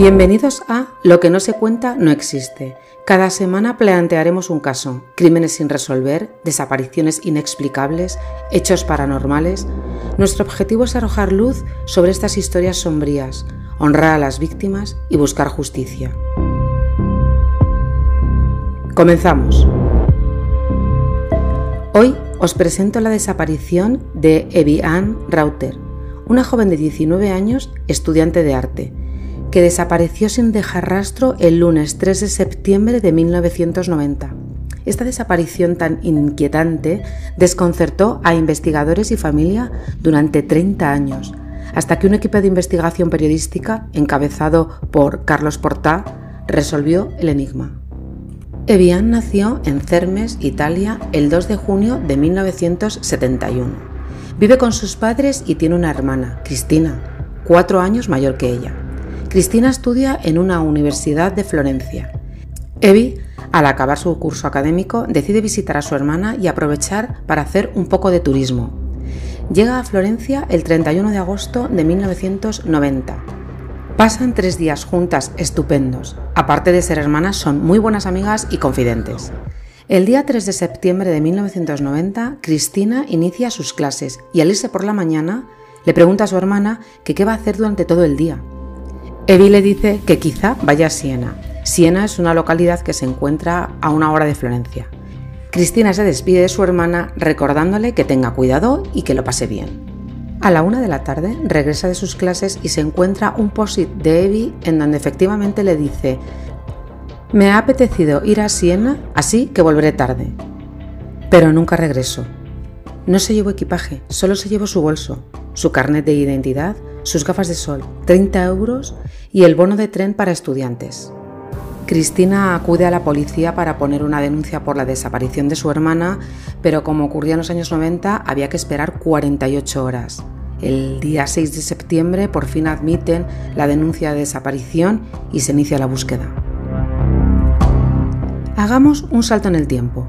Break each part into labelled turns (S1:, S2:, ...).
S1: Bienvenidos a Lo que no se cuenta no existe. Cada semana plantearemos un caso, crímenes sin resolver, desapariciones inexplicables, hechos paranormales. Nuestro objetivo es arrojar luz sobre estas historias sombrías, honrar a las víctimas y buscar justicia. Comenzamos. Hoy os presento la desaparición de Evian Rauter, una joven de 19 años, estudiante de arte, que desapareció sin dejar rastro el lunes 3 de septiembre de 1990. Esta desaparición tan inquietante desconcertó a investigadores y familia durante 30 años, hasta que un equipo de investigación periodística, encabezado por Carlos Portá, resolvió el enigma. Evian nació en Cermes, Italia, el 2 de junio de 1971. Vive con sus padres y tiene una hermana, Cristina, cuatro años mayor que ella. Cristina estudia en una universidad de Florencia. Evi, al acabar su curso académico, decide visitar a su hermana y aprovechar para hacer un poco de turismo. Llega a Florencia el 31 de agosto de 1990. Pasan tres días juntas estupendos. Aparte de ser hermanas, son muy buenas amigas y confidentes. El día 3 de septiembre de 1990, Cristina inicia sus clases y al irse por la mañana, le pregunta a su hermana que qué va a hacer durante todo el día. Evi le dice que quizá vaya a Siena. Siena es una localidad que se encuentra a una hora de Florencia. Cristina se despide de su hermana recordándole que tenga cuidado y que lo pase bien. A la una de la tarde regresa de sus clases y se encuentra un post-it de Evi en donde efectivamente le dice Me ha apetecido ir a Siena, así que volveré tarde. Pero nunca regreso. No se llevó equipaje, solo se llevó su bolso, su carnet de identidad, sus gafas de sol, 30 euros y el bono de tren para estudiantes. Cristina acude a la policía para poner una denuncia por la desaparición de su hermana, pero como ocurría en los años 90 había que esperar 48 horas. El día 6 de septiembre por fin admiten la denuncia de desaparición y se inicia la búsqueda. Hagamos un salto en el tiempo.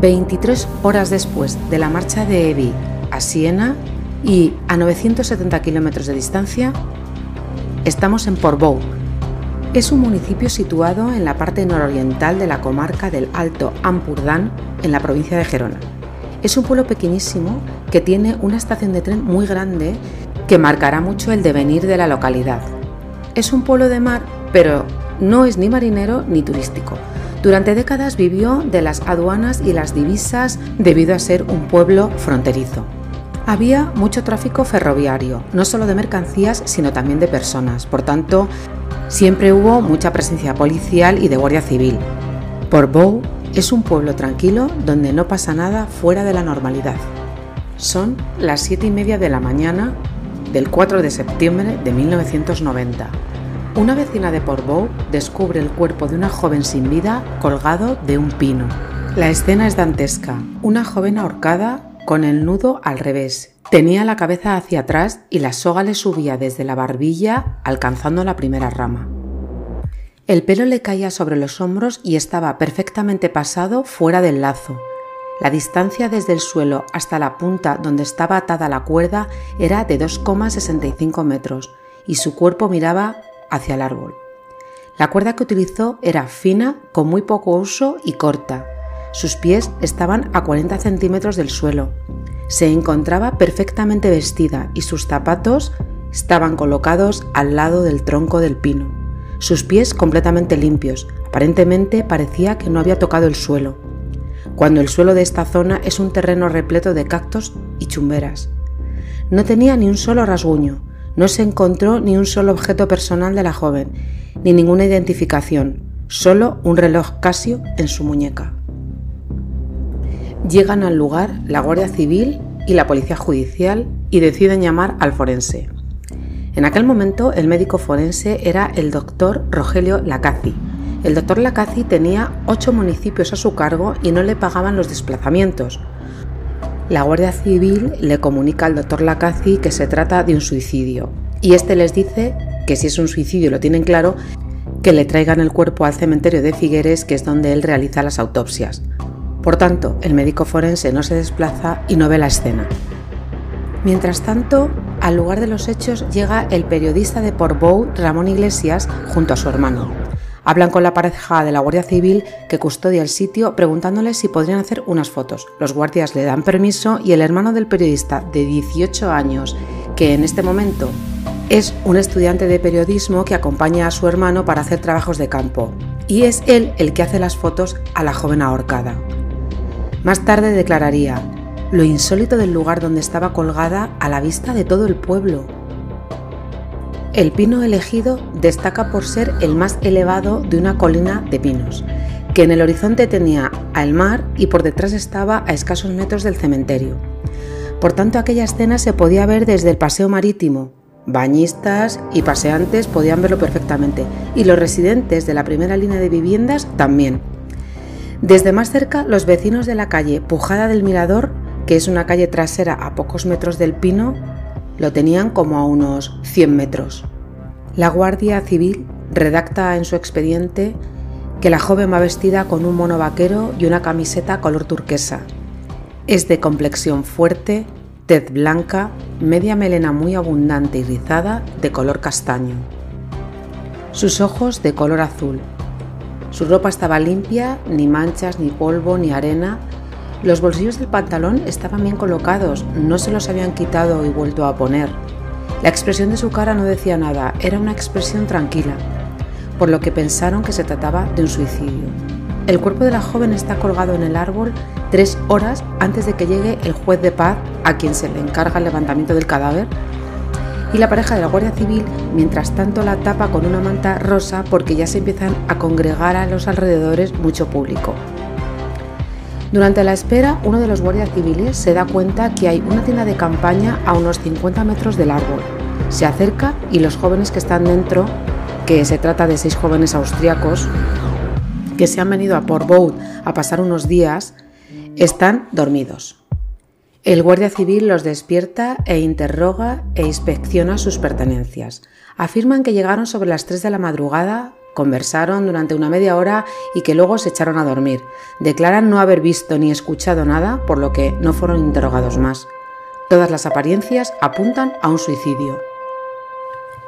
S1: 23 horas después de la marcha de Evi a Siena y a 970 kilómetros de distancia, Estamos en Portbou. Es un municipio situado en la parte nororiental de la comarca del Alto Ampurdán, en la provincia de Gerona. Es un pueblo pequeñísimo que tiene una estación de tren muy grande que marcará mucho el devenir de la localidad. Es un pueblo de mar, pero no es ni marinero ni turístico. Durante décadas vivió de las aduanas y las divisas debido a ser un pueblo fronterizo. Había mucho tráfico ferroviario, no solo de mercancías, sino también de personas. Por tanto, siempre hubo mucha presencia policial y de guardia civil. Portbou es un pueblo tranquilo donde no pasa nada fuera de la normalidad. Son las 7 y media de la mañana del 4 de septiembre de 1990. Una vecina de Portbou descubre el cuerpo de una joven sin vida colgado de un pino. La escena es dantesca. Una joven ahorcada con el nudo al revés. Tenía la cabeza hacia atrás y la soga le subía desde la barbilla alcanzando la primera rama. El pelo le caía sobre los hombros y estaba perfectamente pasado fuera del lazo. La distancia desde el suelo hasta la punta donde estaba atada la cuerda era de 2,65 metros y su cuerpo miraba hacia el árbol. La cuerda que utilizó era fina, con muy poco uso y corta, sus pies estaban a 40 centímetros del suelo. Se encontraba perfectamente vestida y sus zapatos estaban colocados al lado del tronco del pino. Sus pies completamente limpios. Aparentemente parecía que no había tocado el suelo. Cuando el suelo de esta zona es un terreno repleto de cactos y chumberas. No tenía ni un solo rasguño. No se encontró ni un solo objeto personal de la joven, ni ninguna identificación, solo un reloj Casio en su muñeca. Llegan al lugar la Guardia Civil y la Policía Judicial y deciden llamar al forense. En aquel momento el médico forense era el doctor Rogelio Lacazzi. El doctor Lacazzi tenía ocho municipios a su cargo y no le pagaban los desplazamientos. La Guardia Civil le comunica al doctor Lacazzi que se trata de un suicidio y este les dice que si es un suicidio lo tienen claro, que le traigan el cuerpo al cementerio de Figueres, que es donde él realiza las autopsias. Por tanto, el médico forense no se desplaza y no ve la escena. Mientras tanto, al lugar de los hechos llega el periodista de Portbou, Ramón Iglesias, junto a su hermano. Hablan con la pareja de la Guardia Civil que custodia el sitio preguntándoles si podrían hacer unas fotos. Los guardias le dan permiso y el hermano del periodista de 18 años, que en este momento es un estudiante de periodismo que acompaña a su hermano para hacer trabajos de campo, y es él el que hace las fotos a la joven ahorcada. Más tarde declararía, lo insólito del lugar donde estaba colgada a la vista de todo el pueblo. El pino elegido destaca por ser el más elevado de una colina de pinos, que en el horizonte tenía al mar y por detrás estaba a escasos metros del cementerio. Por tanto, aquella escena se podía ver desde el paseo marítimo. Bañistas y paseantes podían verlo perfectamente, y los residentes de la primera línea de viviendas también. Desde más cerca, los vecinos de la calle Pujada del Mirador que es una calle trasera a pocos metros del Pino, lo tenían como a unos 100 metros. La Guardia Civil redacta en su expediente que la joven va vestida con un mono vaquero y una camiseta color turquesa. Es de complexión fuerte, tez blanca, media melena muy abundante y rizada de color castaño. Sus ojos de color azul. Su ropa estaba limpia, ni manchas, ni polvo, ni arena, los bolsillos del pantalón estaban bien colocados, no se los habían quitado y vuelto a poner. La expresión de su cara no decía nada, era una expresión tranquila, por lo que pensaron que se trataba de un suicidio. El cuerpo de la joven está colgado en el árbol tres horas antes de que llegue el juez de paz a quien se le encarga el levantamiento del cadáver y la pareja de la Guardia Civil mientras tanto la tapa con una manta rosa porque ya se empiezan a congregar a los alrededores mucho público. Durante la espera, uno de los guardias civiles se da cuenta que hay una tienda de campaña a unos 50 metros del árbol. Se acerca y los jóvenes que están dentro, que se trata de seis jóvenes austriacos, que se han venido a Portbou a pasar unos días, están dormidos. El guardia civil los despierta e interroga e inspecciona sus pertenencias. Afirman que llegaron sobre las 3 de la madrugada Conversaron durante una media hora y que luego se echaron a dormir. Declaran no haber visto ni escuchado nada, por lo que no fueron interrogados más. Todas las apariencias apuntan a un suicidio.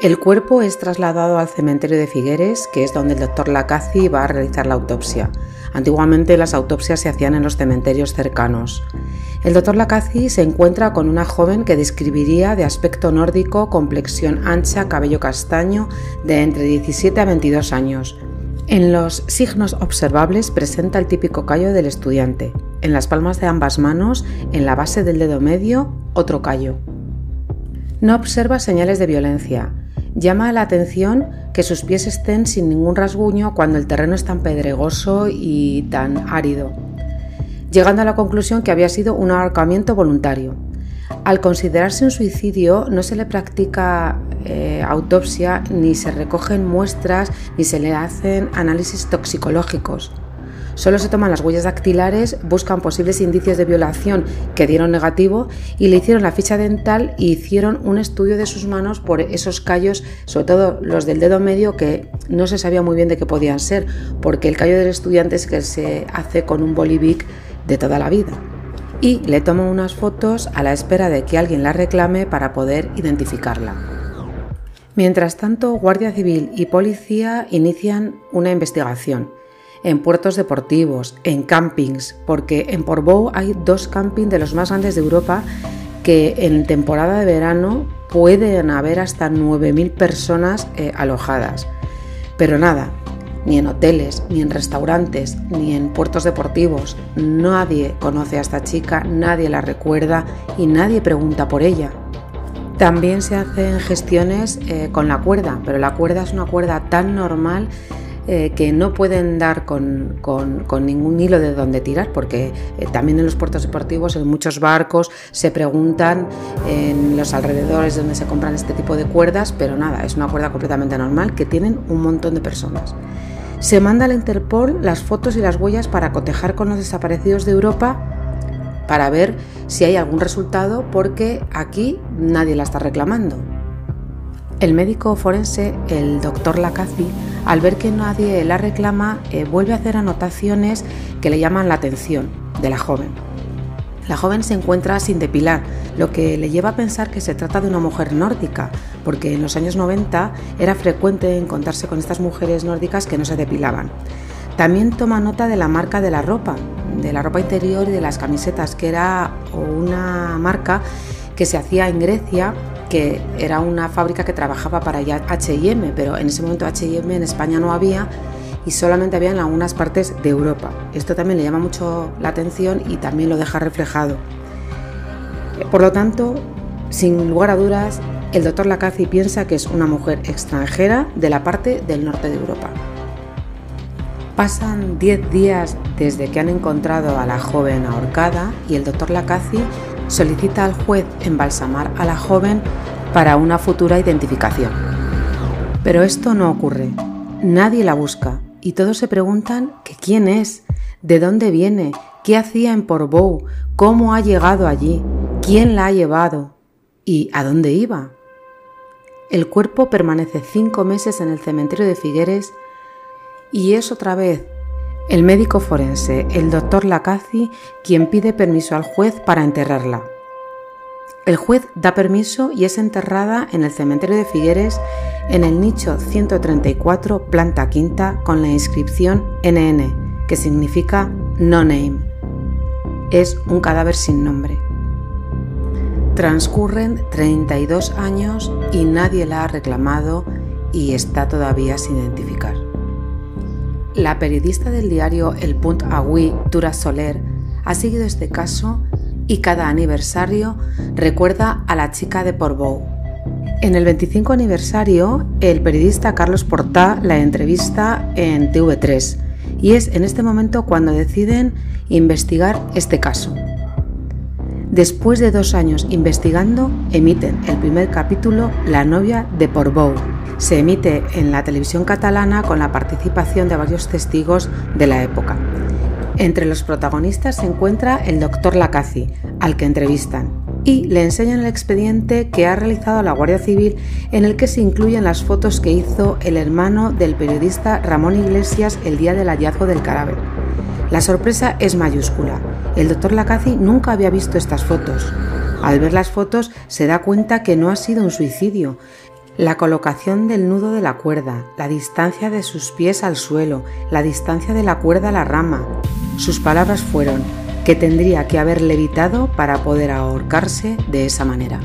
S1: El cuerpo es trasladado al cementerio de Figueres, que es donde el doctor Lacazi va a realizar la autopsia. Antiguamente las autopsias se hacían en los cementerios cercanos. El doctor Lacazi se encuentra con una joven que describiría de aspecto nórdico, complexión ancha, cabello castaño, de entre 17 a 22 años. En los signos observables presenta el típico callo del estudiante. En las palmas de ambas manos, en la base del dedo medio, otro callo. No observa señales de violencia. Llama la atención que sus pies estén sin ningún rasguño cuando el terreno es tan pedregoso y tan árido, llegando a la conclusión que había sido un ahorcamiento voluntario. Al considerarse un suicidio, no se le practica eh, autopsia, ni se recogen muestras, ni se le hacen análisis toxicológicos. Solo se toman las huellas dactilares, buscan posibles indicios de violación que dieron negativo y le hicieron la ficha dental y hicieron un estudio de sus manos por esos callos, sobre todo los del dedo medio, que no se sabía muy bien de qué podían ser, porque el callo del estudiante es que se hace con un bolivic de toda la vida. Y le toman unas fotos a la espera de que alguien la reclame para poder identificarla. Mientras tanto, Guardia Civil y Policía inician una investigación en puertos deportivos, en campings, porque en Portbou hay dos campings de los más grandes de Europa que en temporada de verano pueden haber hasta 9.000 personas eh, alojadas. Pero nada, ni en hoteles, ni en restaurantes, ni en puertos deportivos. Nadie conoce a esta chica, nadie la recuerda y nadie pregunta por ella. También se hacen gestiones eh, con la cuerda, pero la cuerda es una cuerda tan normal eh, que no pueden dar con, ningún hilo de dónde tirar, porque eh, también en los puertos deportivos, en muchos barcos, se preguntan en los alrededores donde se compran este tipo de cuerdas, pero nada, es una cuerda completamente normal que tienen un montón de personas. Se manda al Interpol las fotos y las huellas para cotejar con los desaparecidos de Europa para ver si hay algún resultado porque aquí nadie la está reclamando. El médico forense, el doctor Lacazi, al ver que nadie la reclama, eh, vuelve a hacer anotaciones que le llaman la atención de la joven. La joven se encuentra sin depilar, lo que le lleva a pensar que se trata de una mujer nórdica, porque en los años 90 era frecuente encontrarse con estas mujeres nórdicas que no se depilaban. También toma nota de la marca de la ropa, de la ropa interior y de las camisetas, que era una marca que se hacía en Grecia, que era una fábrica que trabajaba para HM, pero en ese momento HM en España no había y solamente había en algunas partes de Europa. Esto también le llama mucho la atención y también lo deja reflejado. Por lo tanto, sin lugar a dudas, el doctor Lacazi piensa que es una mujer extranjera de la parte del norte de Europa. Pasan 10 días desde que han encontrado a la joven ahorcada y el doctor Lacazi solicita al juez embalsamar a la joven para una futura identificación. Pero esto no ocurre. Nadie la busca y todos se preguntan quién es, de dónde viene, qué hacía en Portbou, cómo ha llegado allí, quién la ha llevado y a dónde iba. El cuerpo permanece cinco meses en el cementerio de Figueres y es otra vez el médico forense, el doctor Lacazi, quien pide permiso al juez para enterrarla. El juez da permiso y es enterrada en el cementerio de Figueres en el nicho 134, planta quinta, con la inscripción NN, que significa No Name. Es un cadáver sin nombre. Transcurren 32 años y nadie la ha reclamado y está todavía sin identificar. La periodista del diario El Punt Avui, Tura Soler, ha seguido este caso y cada aniversario recuerda a la chica de Portbou. En el 25 aniversario, el periodista Carlos Portá la entrevista en TV3 y es en este momento cuando deciden investigar este caso. Después de dos años investigando, emiten el primer capítulo La novia de Portbou. Se emite en la televisión catalana con la participación de varios testigos de la época. Entre los protagonistas se encuentra el doctor Lacazi, al que entrevistan, y le enseñan el expediente que ha realizado la Guardia Civil en el que se incluyen las fotos que hizo el hermano del periodista Ramón Iglesias el día del hallazgo del cadáver. La sorpresa es mayúscula. El doctor Lacazi nunca había visto estas fotos. Al ver las fotos se da cuenta que no ha sido un suicidio, la colocación del nudo de la cuerda, la distancia de sus pies al suelo, la distancia de la cuerda a la rama. Sus palabras fueron que tendría que haber levitado para poder ahorcarse de esa manera.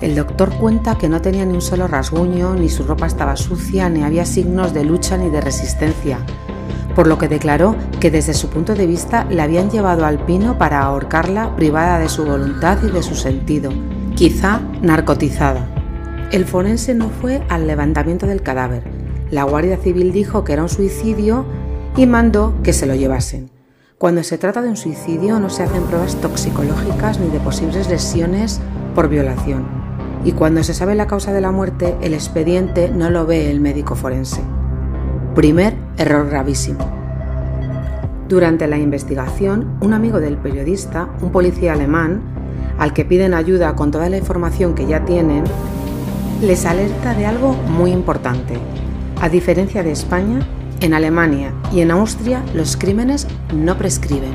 S1: El doctor cuenta que no tenía ni un solo rasguño, ni su ropa estaba sucia, ni había signos de lucha ni de resistencia, por lo que declaró que desde su punto de vista le habían llevado al pino para ahorcarla privada de su voluntad y de su sentido, quizá narcotizada. El forense no fue al levantamiento del cadáver. La Guardia Civil dijo que era un suicidio y mandó que se lo llevasen. Cuando se trata de un suicidio no se hacen pruebas toxicológicas ni de posibles lesiones por violación. Y cuando se sabe la causa de la muerte, el expediente no lo ve el médico forense. Primer error gravísimo. Durante la investigación, un amigo del periodista, un policía alemán, al que piden ayuda con toda la información que ya tienen, les alerta de algo muy importante. A diferencia de España, en Alemania y en Austria los crímenes no prescriben.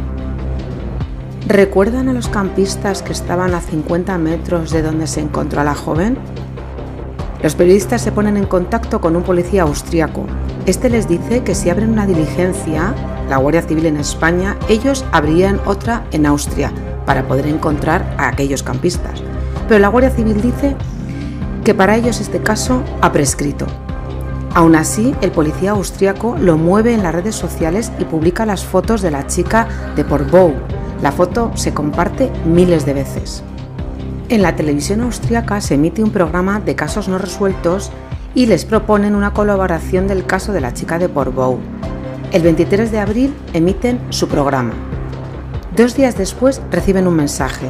S1: ¿Recuerdan a los campistas que estaban a 50 metros de donde se encontró a la joven? Los periodistas se ponen en contacto con un policía austriaco. Este les dice que si abren una diligencia, la Guardia Civil en España, ellos abrirían otra en Austria para poder encontrar a aquellos campistas. Pero la Guardia Civil dice que para ellos este caso ha prescrito. Aún así, el policía austriaco lo mueve en las redes sociales y publica las fotos de la chica de Portbou. La foto se comparte miles de veces. En la televisión austriaca se emite un programa de casos no resueltos y les proponen una colaboración del caso de la chica de Portbou. El 23 de abril emiten su programa. Dos días después reciben un mensaje.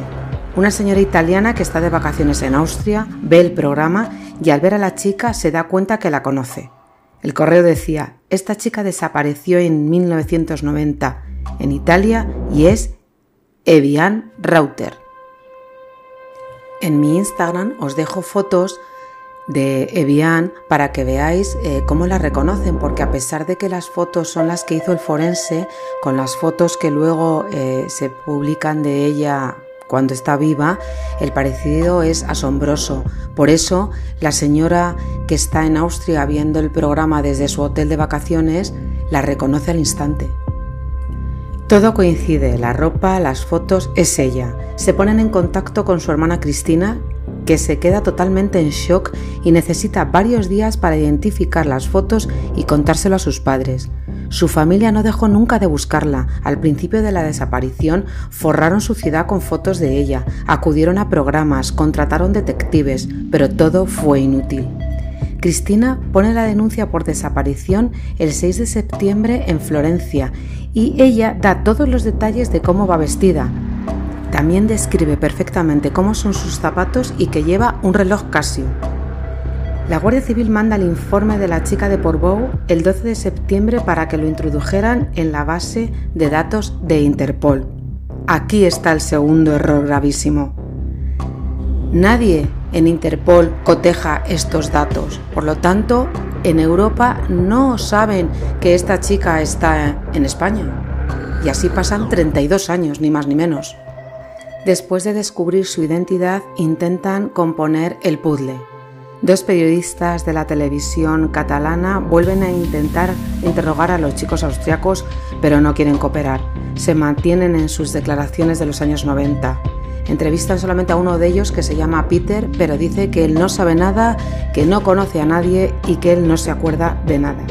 S1: Una señora italiana que está de vacaciones en Austria ve el programa y al ver a la chica se da cuenta que la conoce. El correo decía, esta chica desapareció en 1990 en Italia y es Evian Rauter. En mi Instagram os dejo fotos de Evian para que veáis eh, cómo la reconocen, porque a pesar de que las fotos son las que hizo el forense, con las fotos que luego eh, se publican de ella cuando está viva, el parecido es asombroso. Por eso, la señora que está en Austria viendo el programa desde su hotel de vacaciones la reconoce al instante. Todo coincide, la ropa, las fotos, es ella. Se ponen en contacto con su hermana Cristina, que se queda totalmente en shock y necesita varios días para identificar las fotos y contárselo a sus padres. Su familia no dejó nunca de buscarla. Al principio de la desaparición forraron su ciudad con fotos de ella, acudieron a programas, contrataron detectives, pero todo fue inútil. Cristina pone la denuncia por desaparición el 6 de septiembre en Florencia y ella da todos los detalles de cómo va vestida, también describe perfectamente cómo son sus zapatos y que lleva un reloj Casio. La Guardia Civil manda el informe de la chica de Portbou el 12 de septiembre para que lo introdujeran en la base de datos de Interpol. Aquí está el segundo error gravísimo. Nadie en Interpol coteja estos datos, por lo tanto, en Europa no saben que esta chica está en España. Y así pasan 32 años, ni más ni menos. Después de descubrir su identidad, intentan componer el puzzle. Dos periodistas de la televisión catalana vuelven a intentar interrogar a los chicos austriacos, pero no quieren cooperar. Se mantienen en sus declaraciones de los años 90. Entrevistan solamente a uno de ellos que se llama Peter, pero dice que él no sabe nada, que no conoce a nadie y que él no se acuerda de nada.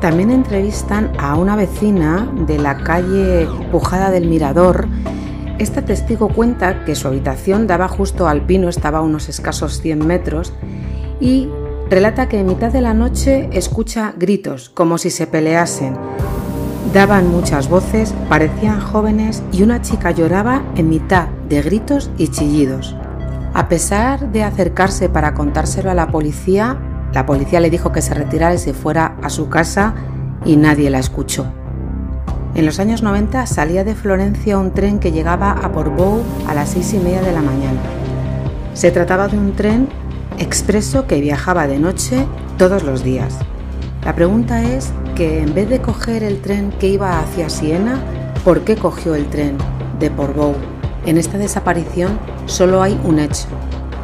S1: También entrevistan a una vecina de la calle Pujada del Mirador esta testigo cuenta que su habitación daba justo al pino, estaba a unos escasos 100 metros, y relata que en mitad de la noche escucha gritos, como si se peleasen. Daban muchas voces, parecían jóvenes y una chica lloraba en mitad de gritos y chillidos. A pesar de acercarse para contárselo a la policía, la policía le dijo que se retirara y se fuera a su casa y nadie la escuchó. En los años 90 salía de Florencia un tren que llegaba a Portbou a las seis y media de la mañana. Se trataba de un tren expreso que viajaba de noche todos los días. La pregunta es que en vez de coger el tren que iba hacia Siena, ¿por qué cogió el tren de Portbou? En esta desaparición solo hay un hecho,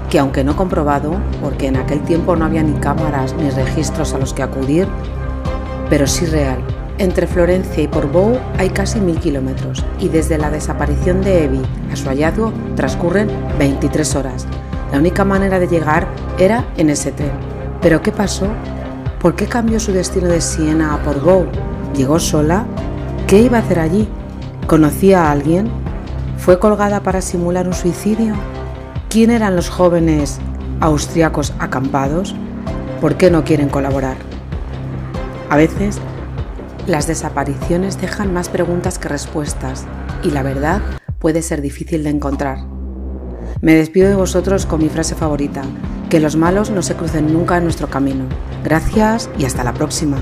S1: que aunque no comprobado, porque en aquel tiempo no había ni cámaras ni registros a los que acudir, pero sí real, entre Florencia y Portbou hay casi mil kilómetros y desde la desaparición de Evi a su hallazgo transcurren 23 horas. La única manera de llegar era en ese tren. ¿Pero qué pasó? ¿Por qué cambió su destino de Siena a Portbou? ¿Llegó sola? ¿Qué iba a hacer allí? ¿Conocía a alguien? ¿Fue colgada para simular un suicidio? ¿Quién eran los jóvenes austriacos acampados? ¿Por qué no quieren colaborar? A veces las desapariciones dejan más preguntas que respuestas y la verdad puede ser difícil de encontrar. Me despido de vosotros con mi frase favorita, que los malos no se crucen nunca en nuestro camino. Gracias y hasta la próxima.